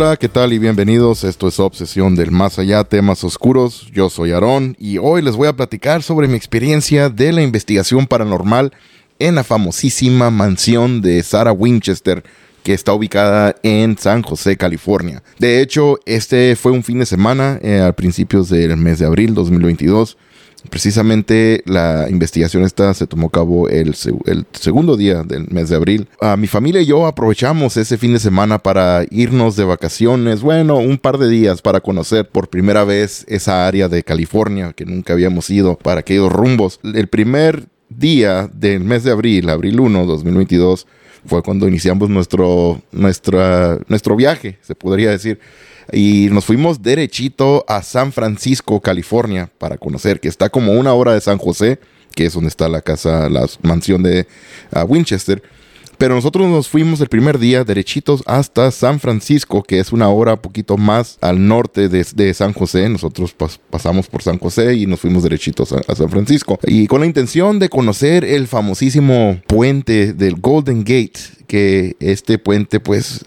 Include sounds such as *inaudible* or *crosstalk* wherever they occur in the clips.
Hola, ¿qué tal y bienvenidos? Esto es Obsesión del Más Allá, temas oscuros. Yo soy Aarón y hoy les voy a platicar sobre mi experiencia de la investigación paranormal en la famosísima mansión de Sarah Winchester que está ubicada en San José, California. De hecho, este fue un fin de semana eh, a principios del mes de abril 2022 Precisamente la investigación se tomó a cabo el, segundo día del mes de abril. Mi familia y yo aprovechamos ese fin de semana para irnos de vacaciones, bueno, un par de días para conocer por primera vez esa área de California que nunca habíamos ido para aquellos rumbos. El primer día del mes de abril, abril 1, 2022, fue cuando iniciamos nuestro, nuestra, nuestro viaje, se podría decir y nos fuimos derechito a San Francisco, California, para conocer, que está como una hora de San José, que es donde está la casa, la mansión de ah, Winchester. Pero nosotros nos fuimos el primer día derechitos hasta San Francisco, que es una hora poquito más al norte de, San José. Nosotros pasamos por San José y nos fuimos derechitos a, San Francisco. Y con la intención de conocer el famosísimo puente del Golden Gate, que este puente pues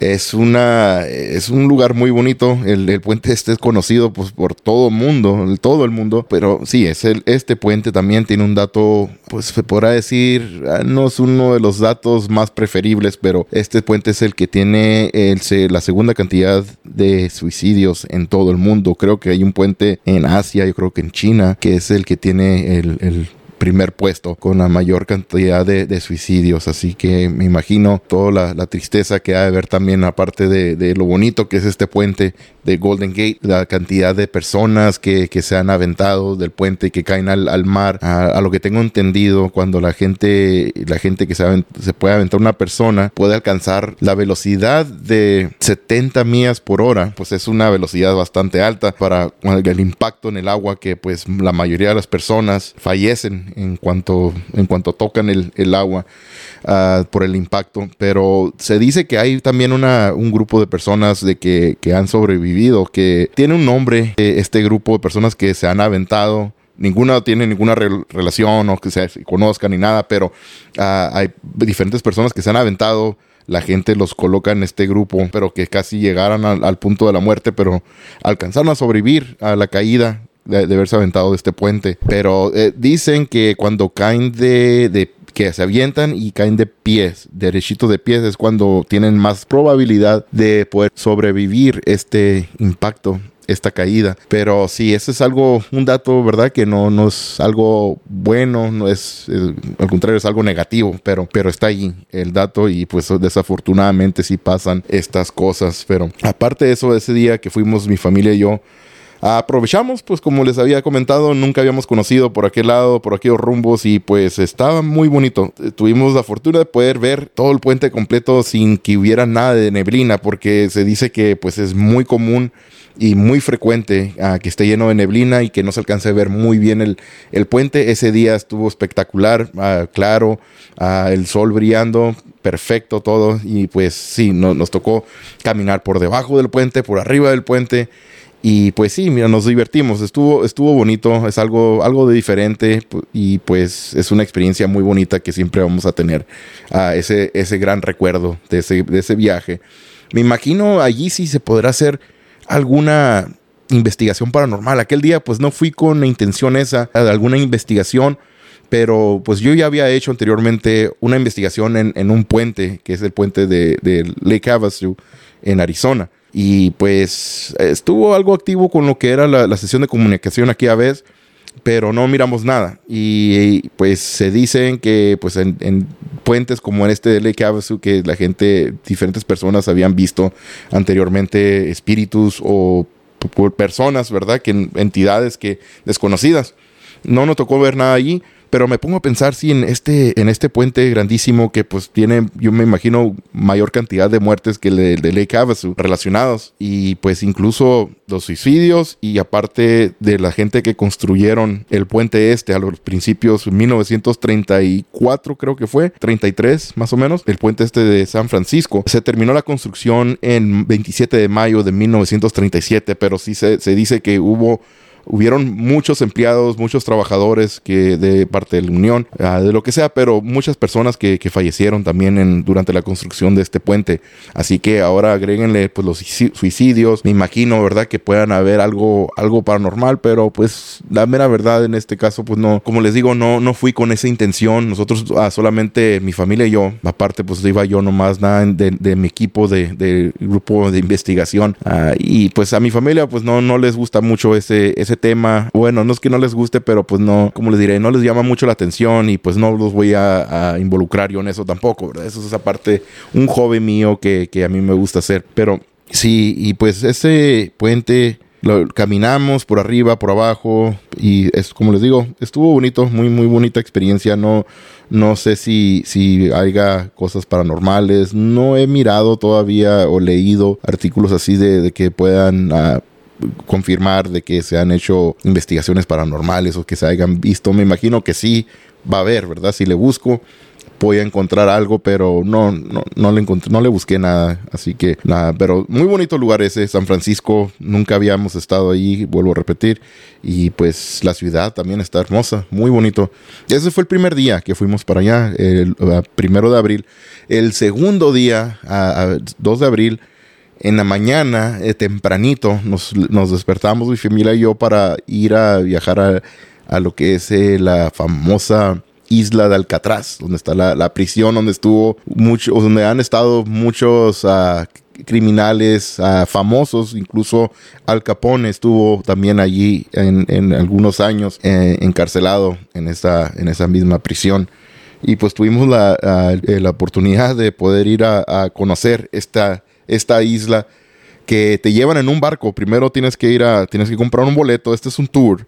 es una es un lugar muy bonito. El, puente este es conocido pues por todo el mundo todo el mundo. Pero sí es el este puente también tiene un dato pues se podrá decir ah, no es uno de los datos más preferibles pero este puente es el que tiene el, la segunda cantidad de suicidios en todo el mundo. Creo que hay un puente en Asia yo creo que en China que es el que tiene el, el primer puesto con la mayor cantidad de, suicidios. Así que me imagino toda la, tristeza que ha de haber también, aparte de, lo bonito que es este puente de Golden Gate, la cantidad de personas que, se han aventado del puente y que caen al, mar. A, lo que tengo entendido, cuando la gente, la gente que se puede aventar una persona puede alcanzar la velocidad de 70 millas por hora, pues es una velocidad bastante alta para el impacto en el agua que pues la mayoría de las personas fallecen en cuanto, en cuanto tocan el, el agua uh, por el impacto. Pero se dice que hay también una, un grupo de personas de que, que han sobrevivido, que tiene un nombre, eh, este grupo de personas que se han aventado ninguna tiene ninguna relación o que se conozcan ni nada, pero uh, hay diferentes personas que se han aventado. La gente los coloca en este grupo, pero que casi llegaran al punto de la muerte, pero alcanzaron a sobrevivir a la caída de, haberse aventado de este puente. Pero eh, dicen que cuando caen de, de que se avientan y caen de pies, derechito de pies, es cuando tienen más probabilidad de poder sobrevivir este impacto esta caída. Pero sí, ese es algo, un dato, ¿verdad? Que no, no es algo bueno, no es, eh, al contrario, es algo negativo, pero, pero está ahí el dato y pues desafortunadamente sí pasan estas cosas. Pero aparte de eso, ese día que fuimos mi familia y yo, Aprovechamos, pues como les había comentado, nunca habíamos conocido por aquel lado, por aquellos rumbos y pues estaba muy bonito. Tuvimos la fortuna de poder ver todo el puente completo sin que hubiera nada de neblina porque se dice que pues es muy común y muy frecuente uh, que esté lleno de neblina y que no se alcance a ver muy bien el, el puente. Ese día estuvo espectacular, uh, claro, uh, el sol brillando, perfecto todo y pues sí, no, nos tocó caminar por debajo del puente, por arriba del puente y pues sí, mira, nos divertimos, estuvo, estuvo bonito, es algo, algo de diferente y pues es una experiencia muy bonita que siempre vamos a tener a ese, ese gran recuerdo de ese, de ese viaje. Me imagino allí sí se podrá hacer alguna investigación paranormal. Aquel día pues no fui con la intención esa de alguna investigación, pero pues yo ya había hecho anteriormente una investigación en, en un puente, que es el puente de, de Lake Havasu en Arizona. Y pues estuvo algo activo con lo que era la, sesión de comunicación aquí a vez, pero no miramos nada. Y pues se dicen que pues en, puentes como en este de Lake Havasu, que la gente, diferentes personas habían visto anteriormente espíritus o personas, ¿verdad? Que entidades que desconocidas. No nos tocó ver nada allí, pero me pongo a pensar si en este, en este puente grandísimo que pues tiene, yo me imagino, mayor cantidad de muertes que el de, Lake Havasu relacionados. Y pues incluso los suicidios y aparte de la gente que construyeron el puente este a los principios 1934 creo que fue, 33 más o menos, el puente este de San Francisco. Se terminó la construcción en 27 de mayo de 1937, pero sí se, se dice que hubo hubieron muchos empleados, muchos trabajadores que de parte de la Unión, ah, de lo que sea, pero muchas personas que, fallecieron también en, durante la construcción de este puente. Así que ahora agréguenle pues los suicidios. Me imagino, ¿verdad? Que puedan haber algo, algo paranormal, pero pues la mera verdad en este caso, pues no, como les digo, no, no fui con esa intención. Nosotros ah, solamente mi familia y yo, aparte pues iba yo nomás nada de, mi equipo de, grupo de investigación. Ah, y pues a mi familia pues no, no les gusta mucho ese, ese tema. Bueno, no es que no les guste, pero pues no, como les diré, no les llama mucho la atención y pues no los voy a, involucrar yo en eso tampoco, ¿verdad? Eso es aparte un hobby mío que, que a mí me gusta hacer. Pero sí, y pues ese puente lo, caminamos por arriba, por abajo y es como les digo, estuvo bonito, muy muy bonita experiencia. No no sé si si haya cosas paranormales. No he mirado todavía o leído artículos así de, que puedan ah, confirmar de que se han hecho investigaciones paranormales o que se hayan visto. Me imagino que sí va a haber, ¿verdad? Si le busco voy a encontrar algo, pero no, no, no le encontré, no le busqué nada. Así que nada, pero muy bonito lugar ese, San Francisco. Nunca habíamos estado ahí, vuelvo a repetir. Y pues la ciudad también está hermosa, muy bonito. Ese fue el primer día que fuimos para allá, el, primero de abril. El segundo día, a, 2 de abril, en la mañana, eh, tempranito, nos, nos, despertamos mi familia y yo para ir a viajar a, a lo que es eh, la famosa isla de Alcatraz, donde está la, prisión, donde estuvo mucho, donde han estado muchos uh, criminales uh, famosos, incluso Al Capone estuvo también allí en, en algunos años eh, encarcelado en esa, en esa misma prisión. Y pues tuvimos la, uh, la oportunidad de poder ir a, a, conocer esta, esta isla que te llevan en un barco. Primero tienes que ir a, tienes que comprar un boleto. Este es un tour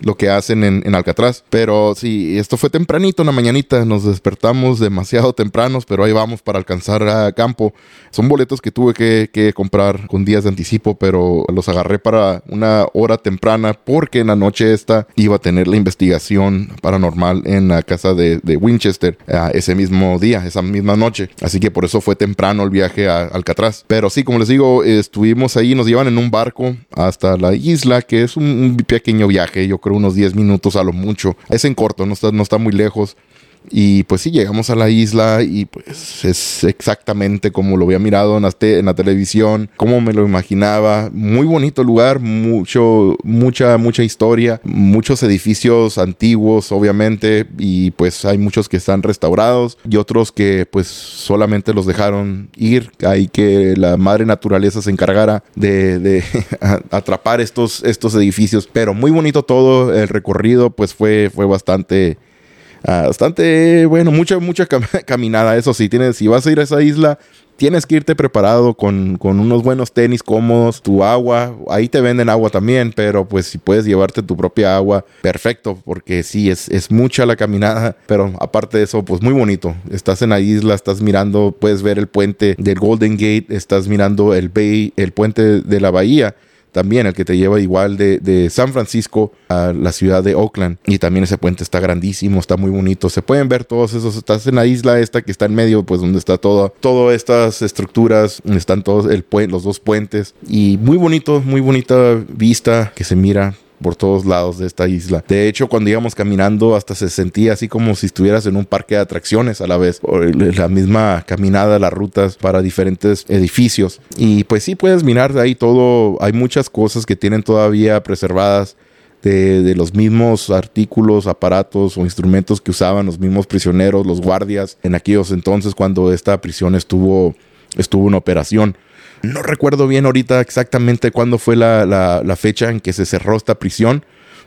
lo que hacen en, Alcatraz. Pero sí, esto fue tempranito en la mañanita, nos despertamos demasiado tempranos, pero ahí vamos para alcanzar a campo. Son boletos que tuve que, comprar con días de anticipo, pero los agarré para una hora temprana porque en la noche esta iba a tener la investigación paranormal en la casa de, Winchester uh, ese mismo día, esa misma noche. Así que por eso fue temprano el viaje a Alcatraz. Pero sí, como les digo, estuvimos ahí, nos llevan en un barco hasta la isla, que es un, un pequeño viaje, yo creo unos 10 minutos a lo mucho. Es en corto, no está, no está muy lejos. Y pues sí, llegamos a la isla y pues es exactamente como lo había mirado en la, televisión, como me lo imaginaba. Muy bonito lugar, mucho, mucha, mucha historia, muchos edificios antiguos, obviamente, y pues hay muchos que están restaurados y otros que pues solamente los dejaron ir. Hay que la madre naturaleza se encargara de, de *laughs* atrapar estos, estos edificios. Pero muy bonito todo, el recorrido pues fue, fue bastante Ah, bastante bueno, mucha, mucha *laughs* caminada. Eso sí, tienes, si vas a ir a esa isla, tienes que irte preparado con, con, unos buenos tenis cómodos, tu agua. Ahí te venden agua también, pero pues si puedes llevarte tu propia agua, perfecto, porque sí, es, es mucha la caminada, pero aparte de eso, pues muy bonito. Estás en la isla, estás mirando, puedes ver el puente del Golden Gate, estás mirando el bay, el puente de la bahía también el que te lleva igual de, San Francisco a la ciudad de Oakland. Y también ese puente está grandísimo, está muy bonito. Se pueden ver todos esos, estás en la isla esta que está en medio, pues donde está todo, todas estas estructuras, están todos el, los dos puentes. Y muy bonito, muy bonita vista que se mira por todos lados de esta isla. De hecho, cuando íbamos caminando hasta se sentía así como si estuvieras en un parque de atracciones a la vez. La misma caminada, las rutas para diferentes edificios. Y pues sí puedes mirar de ahí todo. Hay muchas cosas que tienen todavía preservadas. De, de, los mismos artículos, aparatos o instrumentos que usaban los mismos prisioneros, los guardias, en aquellos entonces cuando esta prisión estuvo, estuvo en operación. No recuerdo bien ahorita exactamente cuándo fue la, fecha en que se cerró esta prisión,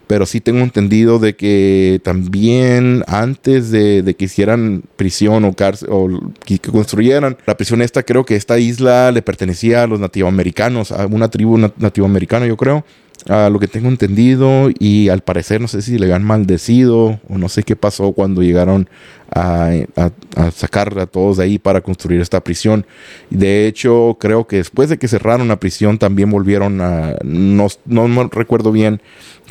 pero sí tengo entendido de que también antes de, que hicieran prisión o cárcel o que, construyeran la prisión esta, creo que esta isla le pertenecía a los nativoamericanos, a una tribu nativoamericana, yo creo a lo que tengo entendido y al parecer no sé si le habían maldecido o no sé qué pasó cuando llegaron a, sacar a todos de ahí para construir esta prisión. De hecho, creo que después de que cerraron la prisión también volvieron a, no, no, recuerdo bien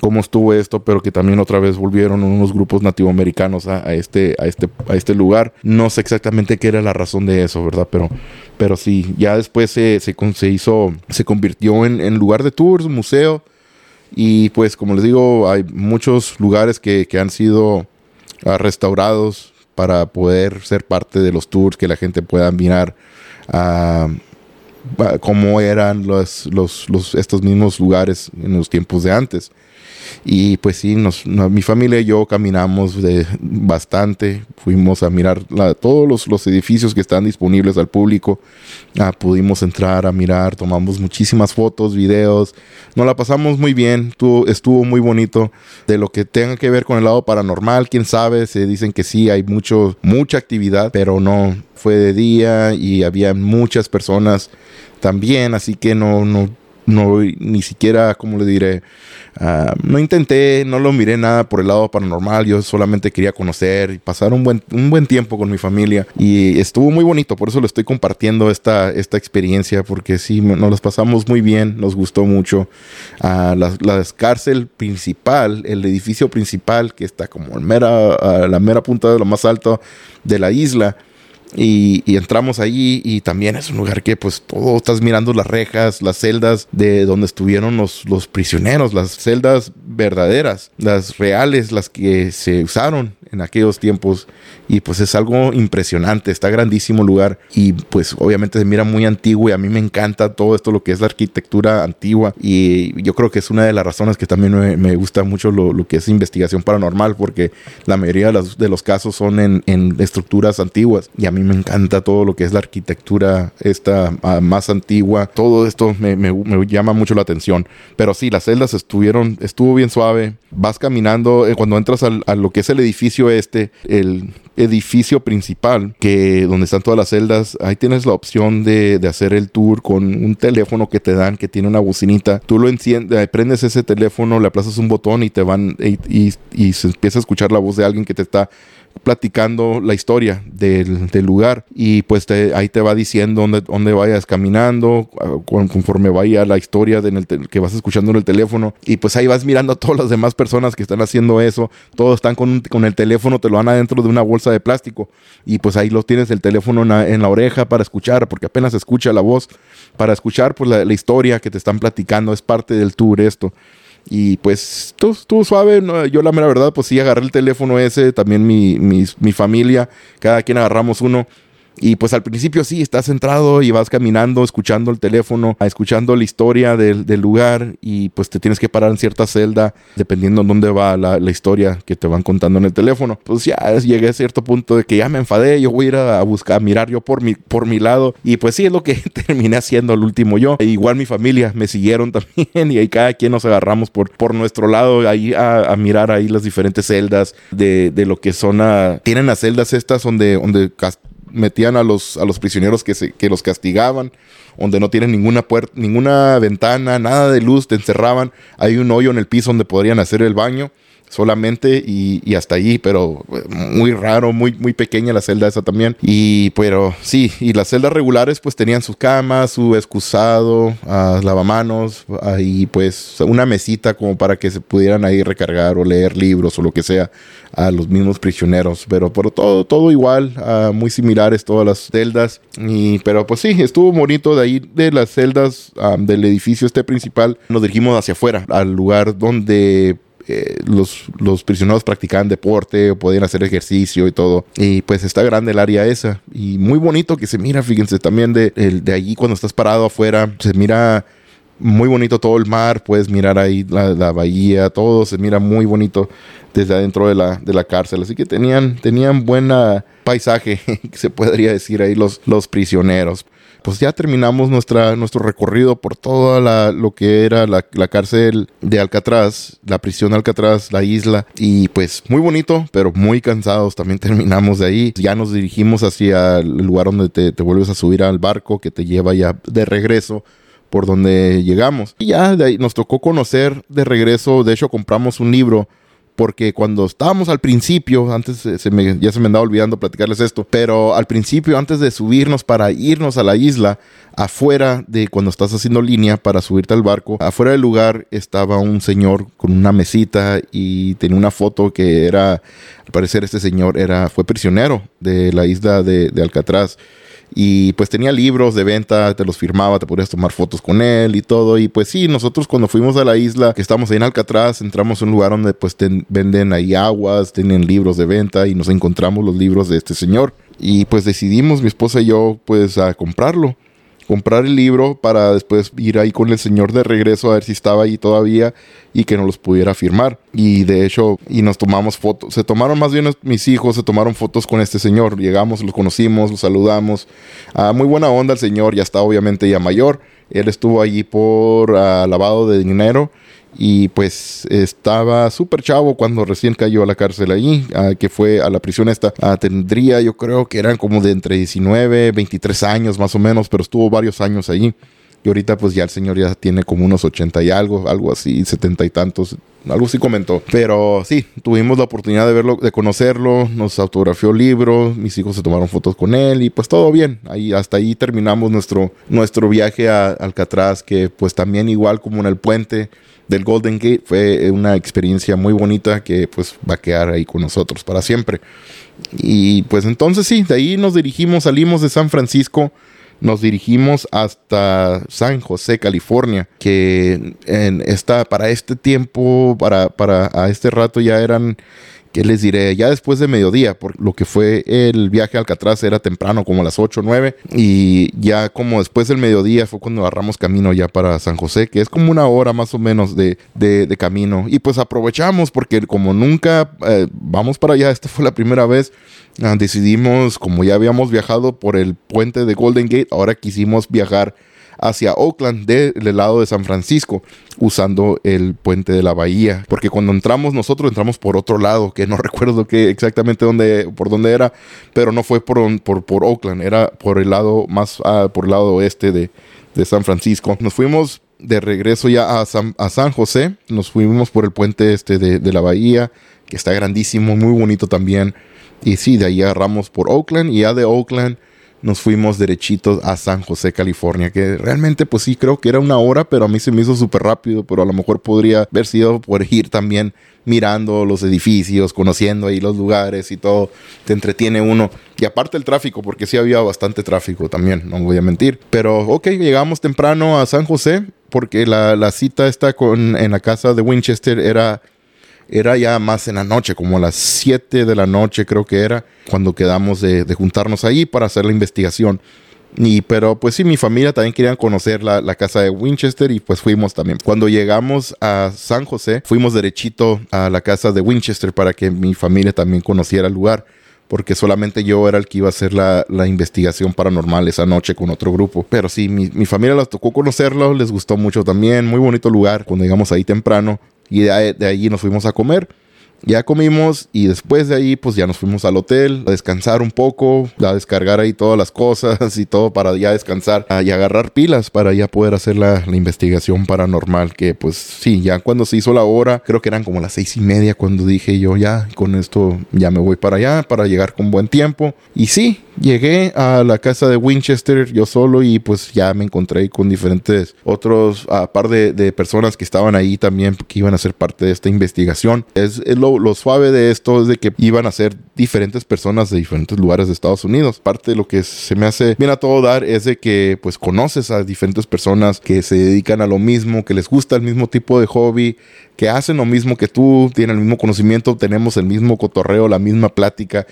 cómo estuvo esto, pero que también otra vez volvieron unos grupos nativoamericanos a, a, este, a, este, a este lugar. No sé exactamente qué era la razón de eso, ¿verdad? Pero, pero sí, ya después se, se, se hizo, se convirtió en, en lugar de tours, museo Y pues como les digo, hay muchos lugares que, que han sido ah, restaurados para poder ser parte de los tours, que la gente pueda mirar ah, cómo eran los, estos mismos lugares en los tiempos de antes. Y pues sí, nos, mi familia y yo caminamos de bastante, fuimos a mirar todos los, los, edificios que están disponibles al público, ah, pudimos entrar a mirar, tomamos muchísimas fotos, videos, nos la pasamos muy bien, estuvo, estuvo muy bonito. De lo que tenga que ver con el lado paranormal, quién sabe, se dicen que sí, hay mucho, mucha actividad, pero no, fue de día y había muchas personas también, así que no, no, no, ni siquiera, como le diré, Ah, no intenté, no lo miré nada por el lado paranormal, yo solamente quería conocer y pasar un buen, un buen tiempo con mi familia y estuvo muy bonito, por eso le estoy compartiendo esta, esta experiencia porque sí, nos las pasamos muy bien, nos gustó mucho. Uh, la, la, cárcel principal, el edificio principal que está como mera, la mera punta de lo más alto de la isla, y, entramos allí y también es un lugar que pues todo estás mirando las rejas, las celdas de donde estuvieron los, los prisioneros, las celdas verdaderas, las reales, las que se usaron en aquellos tiempos. Y pues es algo impresionante, está grandísimo lugar. Y pues obviamente se mira muy antiguo y a mí me encanta todo esto lo que es la arquitectura antigua. Y yo creo que es una de las razones que también me, gusta mucho lo, lo, que es investigación paranormal porque la mayoría de los, de los casos son en, en, estructuras antiguas. Y a mí me encanta todo lo que es la arquitectura esta ah, más antigua, todo esto me, me, me llama mucho la atención, pero sí, las celdas estuvieron, estuvo bien suave, vas caminando, eh, cuando entras al, a lo que es el edificio este, el edificio principal, que donde están todas las celdas, ahí tienes la opción de, de, hacer el tour con un teléfono que te dan, que tiene una bocinita. Tú lo enciendes, eh, prendes ese teléfono, le aplazas un botón y te van, y, y, y se empieza a escuchar la voz de alguien que te está platicando la historia del, del lugar y pues ahí te va diciendo dónde, dónde vayas caminando ah, conforme vaya la historia que vas escuchando en el teléfono y pues ahí vas mirando a todas las demás personas que están haciendo eso. Todos están con, con el teléfono te lo dan adentro de una bolsa de plástico y pues ahí lo tienes el teléfono en la, oreja para escuchar porque apenas escucha la voz. Para escuchar pues la, la historia que te están platicando es parte del tour esto y pues estuvo suave. Yo la mera verdad, pues sí, agarré el teléfono ese, también mi, mi familia, cada quien agarramos uno. Y pues al principio sí, estás centrado y vas caminando, escuchando el teléfono, escuchando la historia del, del lugar y pues te tienes que parar en cierta celda dependiendo en dónde va la, la, historia que te van contando en el teléfono. Pues ya llegué a cierto punto de que ya me enfadé, yo voy a ir a, buscar, a mirar yo por mi, por mi lado y pues sí es lo que *laughs* terminé haciendo el último yo. E igual mi familia me siguieron *laughs* también y ahí cada quien nos agarramos por, por nuestro lado ahí a, mirar ahí las diferentes celdas de, de lo que son. Tienen las celdas estas donde, donde metían a los, a los prisioneros que, se, que los castigaban, donde no tienen ninguna puerta, ninguna ventana, nada de luz, te encerraban, hay un hoyo en el piso donde podrían hacer el baño solamente y, y, hasta allí, pero eh, muy raro, muy, muy pequeña la celda esa también. Y pero sí, y las celdas regulares pues tenían sus camas, su excusado, uh, lavamanos, ahí pues una mesita como para que se pudieran ahí recargar o leer libros o lo que sea a los mismos prisioneros, pero por todo, todo igual, uh, muy similares todas las celdas. Y, pero pues sí, estuvo bonito de ahí de las celdas um, del edificio este principal. Nos dirigimos hacia afuera, al lugar donde los, los prisioneros practicaban deporte o podían hacer ejercicio y todo. Y pues está grande el área esa. Y muy bonito que se mira, fíjense, también de, de allí cuando estás parado afuera, se mira muy bonito todo el mar, puedes mirar ahí la, la, bahía, todo se mira muy bonito desde adentro de la, de la cárcel. Así que tenían, tenían buen paisaje, *laughs* se podría decir ahí los, los prisioneros pues ya terminamos nuestra, nuestro recorrido por toda la, lo que era la, la, cárcel de Alcatraz, la prisión de Alcatraz, la isla. Y pues muy bonito, pero muy cansados. También *laughs* terminamos de ahí. Ya nos dirigimos hacia el lugar donde te, te vuelves a subir al barco que te lleva ya de regreso por donde llegamos. Y ya de ahí nos tocó conocer de regreso. De hecho, compramos un libro porque cuando estábamos al principio, antes se me, ya se me andaba olvidando platicarles esto, pero al principio, antes de subirnos para irnos a la isla, afuera de cuando estás haciendo línea para subirte al barco, afuera del lugar estaba un señor con una mesita y tenía una foto que era, al parecer este señor era, fue prisionero de la isla de, de Alcatraz y pues tenía libros de venta, te los firmaba, te podías tomar fotos con él y todo. Y pues sí, nosotros cuando fuimos a la isla, que estamos ahí en Alcatraz, entramos a un lugar donde pues venden ahí aguas, tienen libros de venta y nos encontramos los libros de este señor. Y pues decidimos, mi esposa y yo, pues a comprarlo comprar el libro para después ir ahí con el señor de regreso a ver si estaba ahí todavía y que nos los pudiera firmar. Y de hecho, y nos tomamos fotos. Se tomaron más bien mis hijos, se tomaron fotos con este señor. Llegamos, lo conocimos, lo saludamos. Ah, muy buena onda el señor, ya está obviamente ya mayor. Él estuvo allí por ah, lavado de dinero y pues estaba súper chavo cuando recién cayó a la cárcel allí, que fue a la prisión esta. tendría, yo creo que eran como de entre 19, 23 años más o menos, pero estuvo varios años allí. Y ahorita pues ya el señor ya tiene como unos 80 y algo, algo así, 70 y tantos, algo así comentó. Pero sí, tuvimos la oportunidad de verlo, de conocerlo, nos autografió el libro, mis hijos se tomaron fotos con él y pues todo bien. Ahí, hasta ahí terminamos nuestro, nuestro viaje a Alcatraz, que pues también igual como en el puente del Golden Gate fue una experiencia muy bonita que pues va a quedar ahí con nosotros para siempre. Y pues entonces sí, de ahí nos dirigimos, salimos de San Francisco, nos dirigimos hasta San José, California, que en esta, para este tiempo, para, para a este rato ya eran ¿qué les diré? Ya después de mediodía, por lo que fue el viaje a Alcatraz era temprano, como a las 8 o 9, y ya como después del mediodía fue cuando agarramos camino ya para San José, que es como una hora más o menos de, de, camino. Y pues aprovechamos porque como nunca eh, vamos para allá, esta fue la primera vez, ah, decidimos, como ya habíamos viajado por el puente de Golden Gate, ahora quisimos viajar hacia Oakland del lado de San Francisco usando el puente de la bahía. Porque cuando entramos nosotros entramos por otro lado que no *laughs* recuerdo exactamente dónde por dónde era pero no fue por, por, por Oakland era por el lado más ah, por el lado oeste de, de San Francisco. Nos fuimos de regreso ya a San, a San José nos fuimos por el puente este de, de la bahía que está grandísimo muy bonito también. Y sí de ahí agarramos por Oakland y ya de Oakland nos fuimos derechitos a San José, California, que realmente pues sí creo que era una hora, pero a mí se me hizo súper rápido, pero a lo mejor podría haber sido por ir también mirando los edificios, conociendo ahí los lugares y todo, te entretiene uno. Y aparte el tráfico, porque sí había bastante tráfico también, no voy a mentir. Pero ok, llegamos temprano a San José, porque la, la cita está con, en la casa de Winchester era era ya más en la noche, como a las 7 de la noche creo que era, cuando quedamos de, juntarnos ahí para hacer la investigación. Y, pero pues sí, mi familia también querían conocer la, la, casa de Winchester y pues fuimos también. Cuando llegamos a San José, fuimos derechito a la casa de Winchester para que mi familia también conociera el lugar, porque solamente yo era el que iba a hacer la, la investigación paranormal esa noche con otro grupo. Pero sí, mi, mi familia les tocó conocerlo, les gustó mucho también, muy bonito lugar. Cuando llegamos ahí temprano, y de, de allí nos fuimos a comer. Ya comimos y después de ahí pues ya nos fuimos al hotel a descansar un poco, a descargar ahí todas las cosas y todo para ya descansar y agarrar pilas para ya poder hacer la, la, investigación paranormal que pues sí, ya cuando se hizo la hora, creo que eran como las seis y media cuando dije yo ya con esto ya me voy para allá para llegar con buen tiempo y sí, Llegué a la casa de Winchester yo solo y pues ya me encontré con diferentes otros, a par de, personas que estaban ahí también que iban a ser parte de esta investigación. Es, lo, suave de esto es de que iban a ser diferentes personas de diferentes lugares de Estados Unidos. Parte de lo que se me hace bien a todo dar es de que pues conoces a diferentes personas que se dedican a lo mismo, que les gusta el mismo tipo de hobby, que hacen lo mismo que tú, tienen el mismo conocimiento, tenemos el mismo cotorreo, la misma plática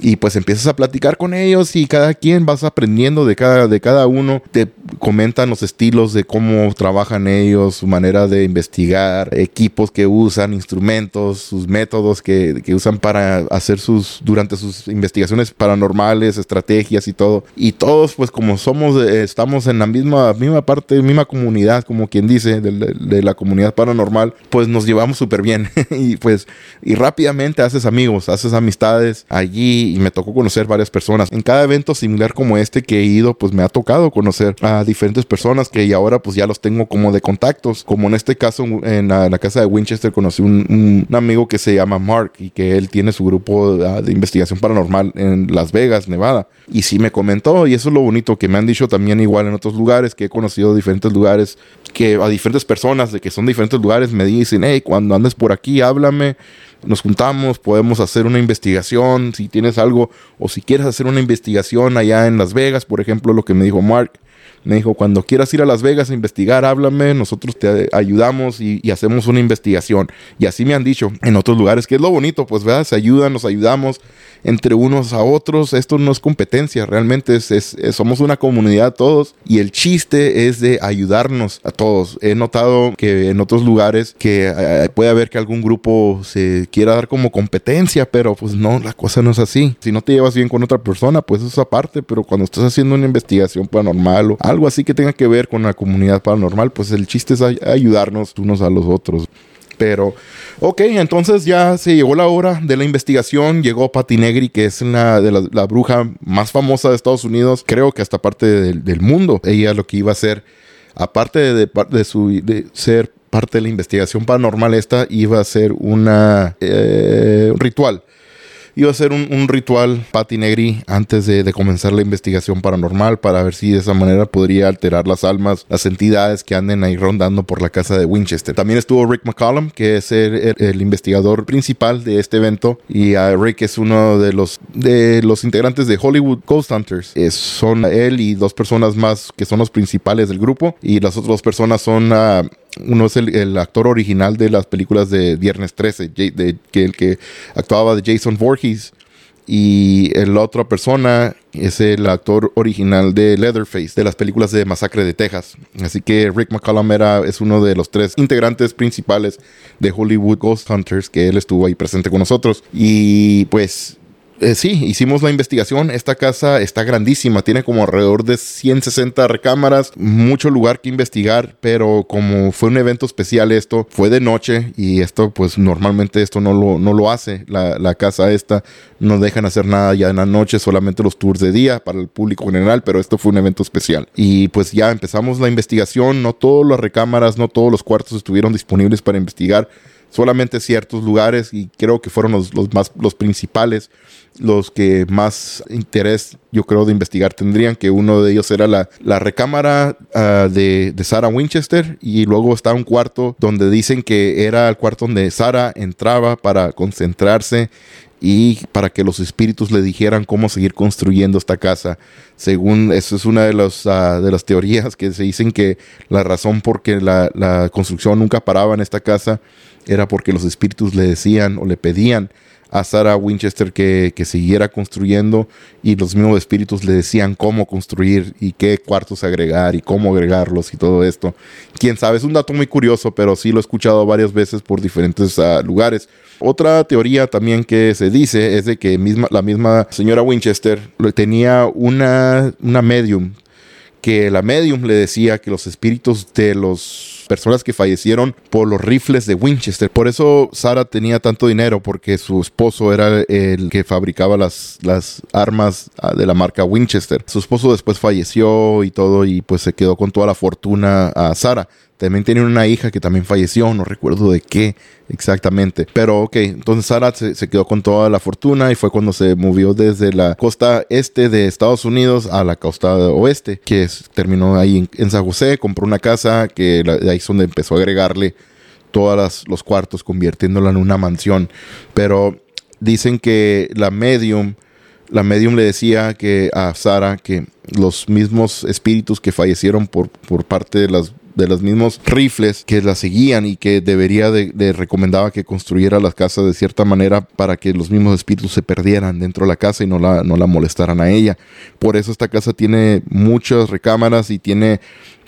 y pues empiezas a platicar con ellos y cada quien vas aprendiendo de cada, de cada uno, te comentan los estilos de cómo trabajan ellos, su manera de investigar, equipos que usan, instrumentos, sus métodos que, que usan para hacer sus, durante sus investigaciones paranormales, estrategias y todo. Y todos pues como somos, eh, estamos en la misma, misma parte, misma comunidad, como quien dice, de, de la comunidad paranormal, pues nos llevamos súper bien *laughs* y pues y rápidamente haces amigos, haces amistades allí y me tocó conocer varias personas. En cada evento similar como este que he ido, pues me ha tocado conocer a diferentes personas que y ahora pues ya los tengo como de contactos, como en este caso en la, casa de Winchester conocí un, un, amigo que se llama Mark y que él tiene su grupo de, de investigación paranormal en Las Vegas, Nevada. Y sí me comentó y eso es lo bonito que me han dicho también igual en otros lugares que he conocido diferentes lugares que a diferentes personas de que son diferentes lugares me dicen, hey, cuando andes por aquí, háblame, nos juntamos, podemos hacer una investigación, si tienes algo, o si quieres hacer una investigación allá en Las Vegas, por ejemplo, lo que me dijo Mark, me dijo, cuando quieras ir a Las Vegas a investigar, háblame, nosotros te ayudamos y, hacemos una investigación. Y así me han dicho en otros lugares, que es lo bonito, pues, ¿verdad? Se ayudan, nos ayudamos entre unos a otros. Esto no es competencia, realmente es, somos una comunidad todos. Y el chiste es de ayudarnos a todos. He notado que en otros lugares que eh, puede haber que algún grupo se quiera dar como competencia, pero pues no, la cosa no es así. Si no te llevas bien con otra persona, pues eso es aparte, pero cuando estás haciendo una investigación paranormal o algo así que tenga que ver con la comunidad paranormal, pues el chiste es ayudarnos unos a los otros. Pero, ok, entonces ya se llegó la hora de la investigación. Llegó Patty Negri, que es la, de la, bruja más famosa de Estados Unidos, creo que hasta parte del, mundo. Ella lo que iba a hacer, aparte de, su, ser parte de la investigación paranormal, esta iba a ser una, eh, un ritual iba a hacer un, ritual Patti Negri antes de, comenzar la investigación paranormal para ver si de esa manera podría alterar las almas, las entidades que anden ahí rondando por la casa de Winchester. También estuvo Rick McCollum, que es el, investigador principal de este evento, y Rick es uno de los, de los integrantes de Hollywood Ghost Hunters. son él y dos personas más que son los principales del grupo, y las otras dos personas son... Uh, uno es el, actor original de las películas de Viernes 13, de, que el que actuaba de Jason Voorhees. Y la otra persona es el actor original de Leatherface, de las películas de Masacre de Texas. Así que Rick McCallum era, es uno de los tres integrantes principales de Hollywood Ghost Hunters, que él estuvo ahí presente con nosotros. Y pues eh, sí, hicimos la investigación. Esta casa está grandísima, tiene como alrededor de 160 recámaras, mucho lugar que investigar, pero como fue un evento especial esto, fue de noche y esto pues normalmente esto no lo, no lo hace. La, la casa esta no dejan hacer nada ya en la noche, solamente los tours de día para el público general, pero esto fue un evento especial. Y pues ya empezamos la investigación, no todas las recámaras, no todos los cuartos estuvieron disponibles para investigar solamente ciertos lugares y creo que fueron los, los, más los principales los que más interés yo creo de investigar tendrían, que uno de ellos era la, la recámara ah, de, de, Sarah Winchester y luego está un cuarto donde dicen que era el cuarto donde Sarah entraba para concentrarse y para que los espíritus le dijeran cómo seguir construyendo esta casa. Según eso es una de, los, ah, de las teorías que se dicen que la razón por que la, la construcción nunca paraba en esta casa era porque los espíritus le decían o le pedían a Sarah Winchester que, siguiera construyendo y los mismos espíritus le decían cómo construir y qué cuartos agregar y cómo agregarlos y todo esto. Quién sabe, es un dato muy curioso, pero sí lo he escuchado varias veces por diferentes ah, lugares. Otra teoría también que se dice es de que misma, la misma señora Winchester tenía una, una medium, que la medium le decía que los espíritus de los personas que fallecieron por los rifles de Winchester. Por eso Sara tenía tanto dinero, porque su esposo era el que fabricaba las, las armas ah, de la marca Winchester. Su esposo después falleció y todo, y pues se quedó con toda la fortuna a Sara. También tenía una hija que también falleció, no recuerdo de qué exactamente. Pero ok, entonces Sara se, quedó con toda la fortuna y fue cuando se movió desde la costa este de Estados Unidos a la costa oeste, que terminó ahí en, San José, compró una casa que ahí es donde empezó a agregarle todos los cuartos, convirtiéndola en una mansión. Pero dicen que la medium, la medium le decía que a Sara que los mismos espíritus que fallecieron por, por parte de las de los mismos rifles que la seguían y que debería de, recomendaba que construyera las casas de cierta manera para que los mismos espíritus se perdieran dentro de la casa y no la, no la molestaran a ella. Por eso esta casa tiene muchas recámaras y tiene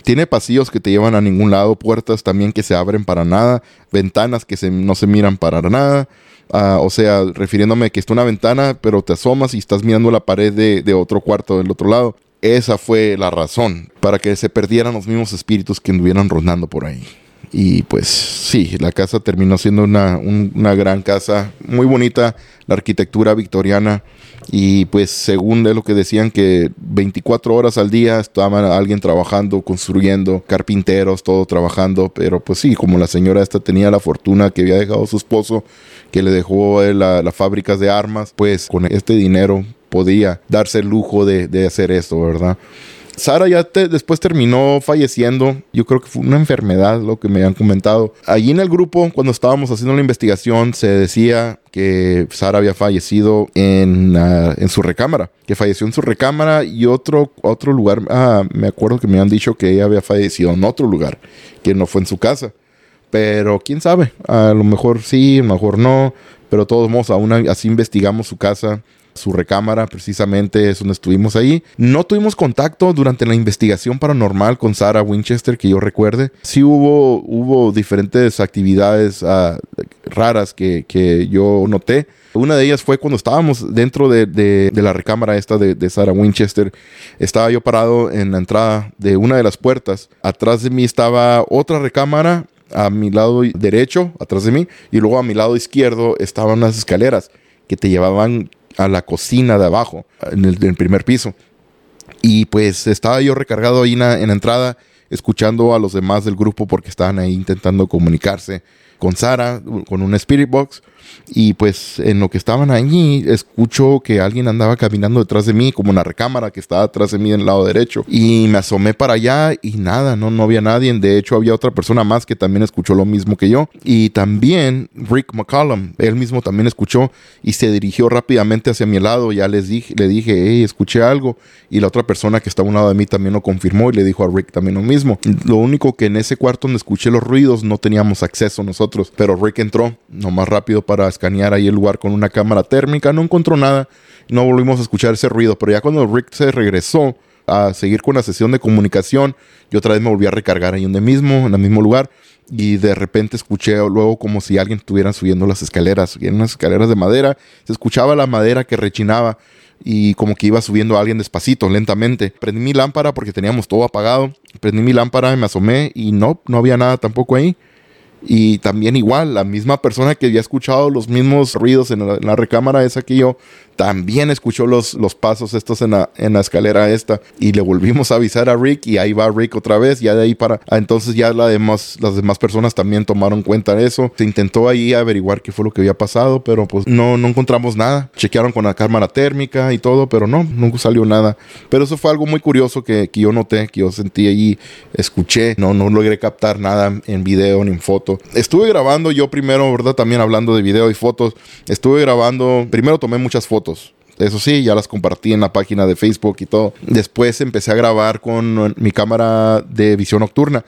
tiene pasillos que te llevan a ningún lado, puertas también que se abren para nada, ventanas que se, no se miran para nada. Ah, o sea, refiriéndome que está una ventana, pero te asomas y estás mirando la pared de, de otro cuarto del otro lado. Esa fue la razón para que se perdieran los mismos espíritus que anduvieran rondando por ahí. Y pues sí, la casa terminó siendo una, gran casa, muy bonita, la arquitectura victoriana. Y pues según de lo que decían que 24 horas al día estaba alguien trabajando, construyendo, carpinteros, todo trabajando. Pero pues sí, como la señora esta tenía la fortuna que había dejado su esposo, que le dejó las fábricas de armas, pues con este dinero podía darse el lujo de, hacer esto, ¿verdad? Sara ya después terminó falleciendo. Yo creo que fue una enfermedad lo que me habían comentado. Allí en el grupo, cuando estábamos haciendo la investigación, se decía que Sara había fallecido en, ah, en, su recámara, que falleció en su recámara y otro, otro lugar, ah, me acuerdo que me han dicho que ella había fallecido en otro lugar, que no fue en su casa. Pero quién sabe, a lo mejor sí, a lo mejor no, pero todos modos, aún así investigamos su casa su recámara, precisamente es donde estuvimos ahí. No tuvimos contacto durante la investigación paranormal con Sarah Winchester, que yo recuerde. Sí hubo, hubo diferentes actividades ah, raras que, que, yo noté. Una de ellas fue cuando estábamos dentro de, de, la recámara esta de, Sarah Winchester. Estaba yo parado en la entrada de una de las puertas. Atrás de mí estaba otra recámara a mi lado derecho, atrás de mí, y luego a mi lado izquierdo estaban unas escaleras que te llevaban a la cocina de abajo, en el, primer piso. Y pues estaba yo recargado ahí en la, entrada, escuchando a los demás del grupo porque estaban ahí intentando comunicarse con Sara, con un Spirit Box. Y pues en lo que estaban allí, escucho que alguien andaba caminando detrás de mí, como una recámara que estaba atrás de mí en el lado derecho. Y me asomé para allá y nada, no, no había nadie. De hecho, había otra persona más que también escuchó lo mismo que yo. Y también Rick McCollum, él mismo también escuchó y se dirigió rápidamente hacia mi lado. Ya les dije, le dije, hey, escuché algo. Y la otra persona que estaba a un lado de mí también lo confirmó y le dijo a Rick también lo mismo. Lo único que en ese cuarto donde escuché los ruidos no teníamos acceso nosotros. Pero Rick entró no más rápido para escanear ahí el lugar con una cámara térmica, no encontró nada, no volvimos a escuchar ese ruido, pero ya cuando Rick se regresó a seguir con la sesión de comunicación, yo otra vez me volví a recargar ahí donde mismo, en el mismo lugar, y de repente escuché luego como si alguien estuviera subiendo las escaleras, eran unas escaleras de madera, se escuchaba la madera que rechinaba y como que iba subiendo alguien despacito, lentamente. Prendí mi lámpara porque teníamos todo apagado, prendí mi lámpara me asomé y no, no había nada tampoco ahí. Y también igual, la misma persona que había escuchado los mismos ruidos en la, recámara esa que yo, también escuchó los, los pasos estos en la, en la escalera esta. Y le volvimos a avisar a Rick y ahí va Rick otra vez. Ya de ahí para... Ah, entonces ya la demás, las demás personas también tomaron cuenta de eso. Se intentó ahí averiguar qué fue lo que había pasado, pero pues no, no encontramos nada. Chequearon con la cámara térmica y todo, pero no, nunca salió nada. Pero eso fue algo muy curioso que, que yo noté, que yo sentí allí, escuché. No, no logré captar nada en video ni en foto Estuve grabando yo primero, ¿verdad? También hablando de video y fotos. Estuve grabando, primero tomé muchas fotos. Eso sí, ya las compartí en la página de Facebook y todo. Después empecé a grabar con mi cámara de visión nocturna.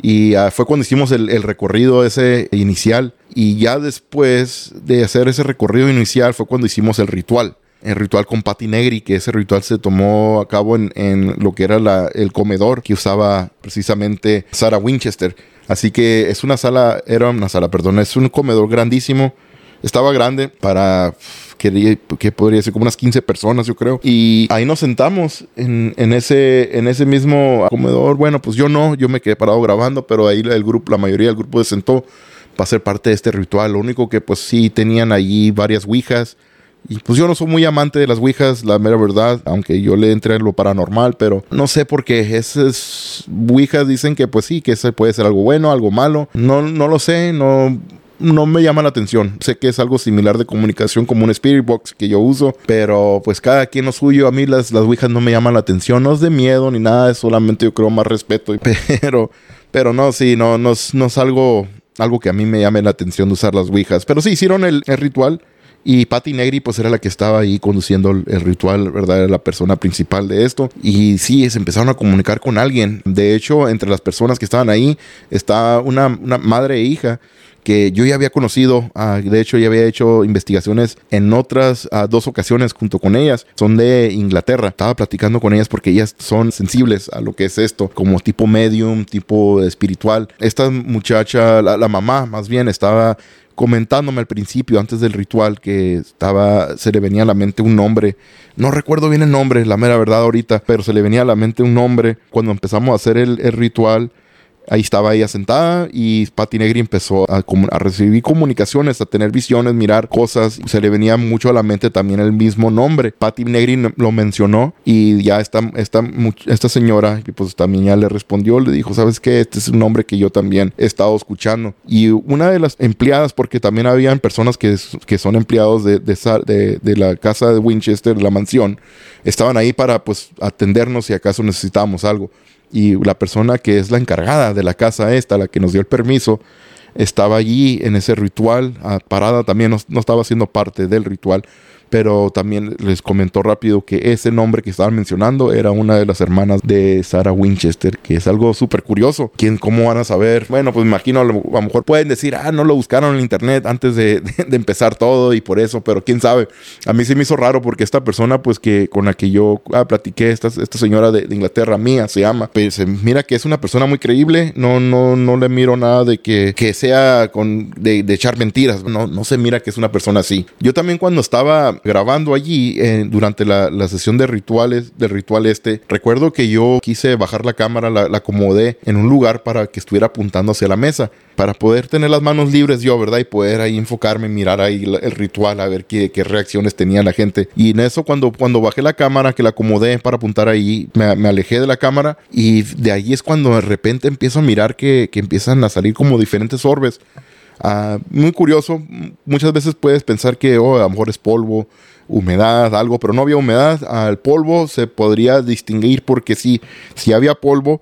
Y ah, fue cuando hicimos el, recorrido ese inicial. Y ya después de hacer ese recorrido inicial fue cuando hicimos el ritual. El ritual con Patty Negri, que ese ritual se tomó a cabo en, lo que era el comedor que usaba precisamente Sarah Winchester. Así que es una sala, era una sala, perdón, es un comedor grandísimo. Estaba grande para, que, que podría ser como unas 15 personas, yo creo. Y ahí nos sentamos en, en, ese, en ese mismo comedor. Bueno, pues yo no, yo me quedé parado grabando, pero ahí el grupo, la mayoría del grupo se sentó para ser parte de este ritual. Lo único que pues sí tenían allí varias ouijas y pues yo no soy muy amante de las Ouijas, la mera verdad, aunque yo le entré en lo paranormal, pero no sé por qué esas Ouijas dicen que pues sí, que ese puede ser algo bueno, algo malo. No, no lo sé, no, no me llama la atención. Sé que es algo similar de comunicación como un Spirit Box que yo uso, pero pues cada quien lo suyo. A mí las, las Ouijas no me llaman la atención, no es de miedo ni nada, es solamente yo creo más respeto. *laughs* Pero, pero no, sí, no, no, no es algo, algo que a mí me llame la atención de usar las Ouijas. Pero sí hicieron el, el ritual y Patty Negri, pues era la que estaba ahí conduciendo el, ritual, ¿verdad? Era la persona principal de esto. Y sí, se empezaron a comunicar con alguien. De hecho, entre las personas que estaban ahí está una, madre e hija que yo ya había conocido, ah, de hecho ya había hecho investigaciones en otras ah, dos ocasiones junto con ellas, son de Inglaterra, estaba platicando con ellas porque ellas son sensibles a lo que es esto, como tipo medium, tipo espiritual. Esta muchacha, la mamá más bien, estaba comentándome al principio, antes del ritual, que estaba, se le venía a la mente un nombre. No recuerdo bien el nombre, la mera verdad ahorita, pero se le venía a la mente un nombre cuando empezamos a hacer el, ritual Ahí estaba ella sentada y Patty Negri empezó a, recibir comunicaciones, a tener visiones, mirar cosas. Se le venía mucho a la mente también el mismo nombre. Patty Negri lo mencionó y ya esta, esta, esta señora, pues también ya le respondió, le dijo, ¿sabes qué? Este es un nombre que yo también he estado escuchando. Y una de las empleadas, porque también habían personas que, que son empleados de, de, de, la casa de Winchester, de la mansión, estaban ahí para pues atendernos si acaso necesitábamos algo y la persona que es la encargada de la casa esta, la que nos dio el permiso, estaba allí en ese ritual, ah, parada también, no, no estaba siendo parte del ritual, pero también les comentó rápido que ese nombre que estaban mencionando era una de las hermanas de Sarah Winchester, que es algo súper curioso. ¿Quién, ¿Cómo van a saber? Bueno, pues me imagino, a lo, mejor pueden decir, ah, no lo buscaron en internet antes *laughs* de, empezar todo y por eso, pero quién sabe. A mí sí me hizo raro porque esta persona, pues que con la que yo ah, platiqué, esta, esta señora de, Inglaterra mía se llama, pues mira que es una persona muy creíble, no, no, no le miro nada de que, que sea con, de, de echar mentiras, no, no se mira que es una persona así. Yo también cuando estaba grabando allí eh, durante la, sesión de rituales, del ritual este, recuerdo que yo quise bajar la cámara, la, acomodé en un lugar para que estuviera apuntando hacia la mesa, para poder tener las manos libres yo, ¿verdad? Y poder ahí enfocarme, mirar ahí el ritual, a ver qué, qué reacciones tenía la gente. Y en eso, cuando, cuando bajé la cámara, que la acomodé para apuntar ahí, me, me alejé de la cámara y de ahí es cuando de repente empiezo a mirar que, que empiezan a salir como diferentes orbes. Ah, muy curioso, muchas veces puedes pensar que oh, a lo mejor es polvo, humedad, algo, pero no había humedad. Al polvo se podría distinguir porque sí, sí había polvo,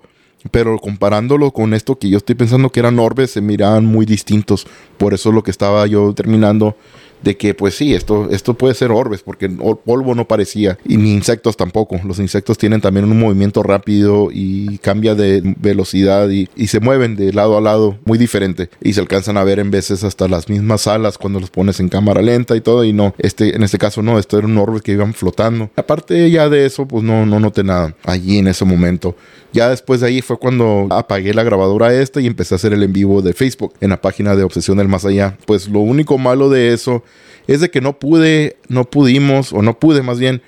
pero comparándolo con esto que yo estoy pensando que eran orbes, se miraban muy distintos. Por eso es lo que estaba yo terminando de que pues sí, esto, esto puede ser orbes, porque polvo no parecía, y ni insectos tampoco. Los insectos tienen también un movimiento rápido y cambia de velocidad y, se mueven de lado a lado muy diferente. Y se alcanzan a ver en veces hasta las mismas alas cuando los pones en cámara lenta y todo. Y no, este, en este caso no, esto era un orbe que iban flotando. Aparte ya de eso, pues no, no noté nada allí en ese momento. Ya después de ahí fue cuando apagué la grabadora esta y empecé a hacer el en vivo de Facebook en la página de Obsesión del Más Allá. Pues lo único malo de eso es de que no pude, no pudimos, o no pude más bien,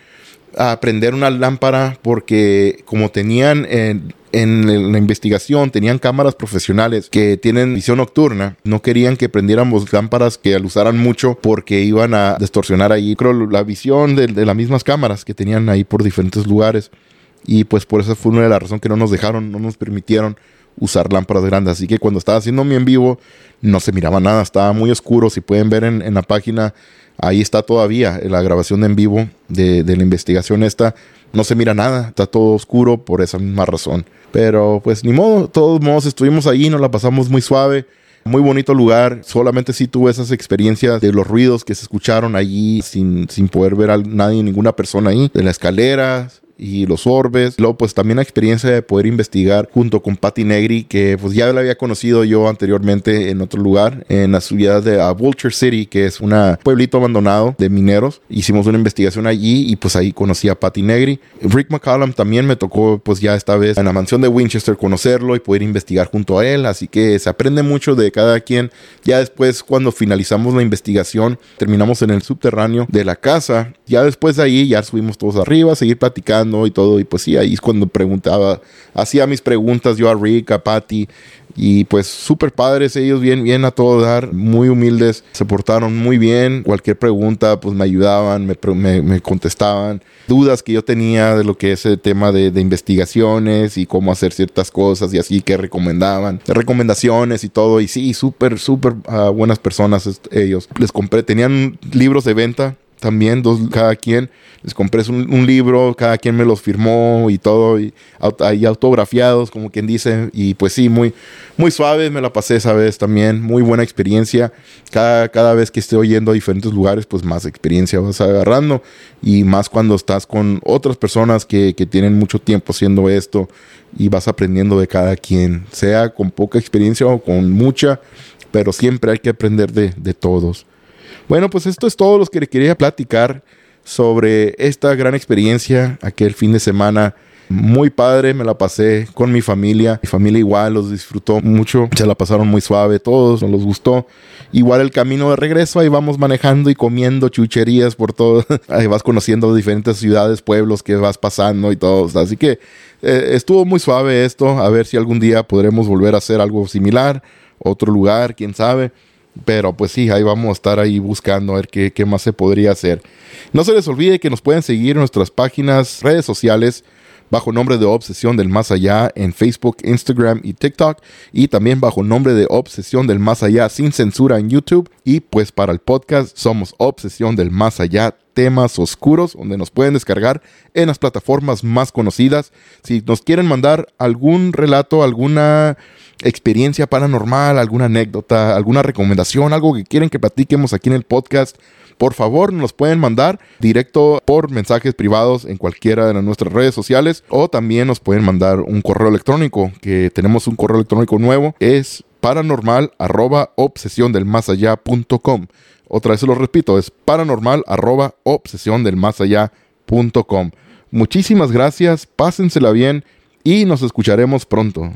aprender una lámpara porque como tenían en, en, la investigación, tenían cámaras profesionales que tienen visión nocturna, no querían que prendiéramos lámparas que al usaran mucho porque iban a distorsionar ahí, la visión de las mismas cámaras que tenían ahí por diferentes lugares. Y pues por eso fue una de las razones que no nos dejaron, no nos permitieron usar lámparas grandes. Así que cuando estaba haciendo mi en vivo, no se miraba nada, estaba muy oscuro. Si pueden ver en, la página, ahí está todavía la grabación de en vivo de, la investigación esta. No se mira nada, está todo oscuro por esa misma razón. Pero pues ni modo, todos modos estuvimos ahí, nos la pasamos muy suave. Muy bonito lugar, solamente si tuve esas experiencias de los ruidos que se escucharon allí sin, sin poder ver a nadie, ninguna persona ahí, de la escalera, y los orbes. Luego, pues también la experiencia de poder investigar junto con Patty Negri, que pues ya la había conocido yo anteriormente en otro lugar, en la ciudad de uh, Vulture City, que es un pueblito abandonado de mineros. Hicimos una investigación allí y pues ahí conocí a Patty Negri. Rick McCallum también me tocó pues ya esta vez en la mansión de Winchester conocerlo y poder investigar junto a él. Así que se aprende mucho de cada quien. Ya después cuando finalizamos la investigación, terminamos en el subterráneo de la casa. Ya después de ahí ya subimos todos arriba, seguir platicando y todo. Y pues sí, ahí es cuando preguntaba, hacía mis preguntas yo a Rick, a Patty. Y pues súper padres ellos, bien, bien a todo dar, muy humildes, se portaron muy bien. Cualquier pregunta, pues me ayudaban, me, me, contestaban. Dudas que yo tenía de lo que es el tema de, de, investigaciones y cómo hacer ciertas cosas y así que recomendaban, recomendaciones y todo. Y sí, súper, súper uh, buenas personas ellos. Les compré, tenían libros de venta también, dos cada quien. Les compré un, libro, cada quien me los firmó y todo, y ahí autografiados, como quien dice. Y pues sí, muy, muy suave, me la pasé esa vez también. Muy buena experiencia. Cada, cada vez que esté oyendo a diferentes lugares, pues más experiencia vas agarrando. Y más cuando estás con otras personas que, que tienen mucho tiempo haciendo esto y vas aprendiendo de cada quien, sea con poca experiencia o con mucha, pero siempre hay que aprender de, de todos. Bueno, pues esto es todo lo que quería platicar sobre esta gran experiencia aquel fin de semana Muy padre, me la pasé con mi familia. Mi familia igual los disfrutó mucho. Se la pasaron muy suave, todos nos gustó. Igual el camino de regreso, ahí vamos manejando y comiendo chucherías por todo. *laughs* Ahí vas conociendo diferentes ciudades, pueblos que vas pasando y todo. Así que eh, estuvo muy suave esto. A ver si algún día podremos volver a hacer algo similar. Otro lugar, quién sabe. Pero pues sí, ahí vamos a estar ahí buscando a ver qué, qué más se podría hacer. No se les olvide que nos pueden seguir en nuestras páginas, redes sociales bajo nombre de Obsesión del Más Allá en Facebook, Instagram y TikTok y también bajo nombre de Obsesión del Más Allá sin censura en YouTube y pues para el podcast somos Obsesión del Más Allá temas oscuros donde nos pueden descargar en las plataformas más conocidas. Si nos quieren mandar algún relato, alguna experiencia paranormal, alguna anécdota, alguna recomendación, algo que quieren que platiquemos aquí en el podcast, por favor nos pueden mandar directo por mensajes privados en cualquiera de nuestras redes sociales o también nos pueden mandar un correo electrónico que tenemos un correo electrónico nuevo es paranormal arroba. Otra vez se lo repito, es paranormal arroba obsesión. Muchísimas gracias, pásensela bien y nos escucharemos pronto.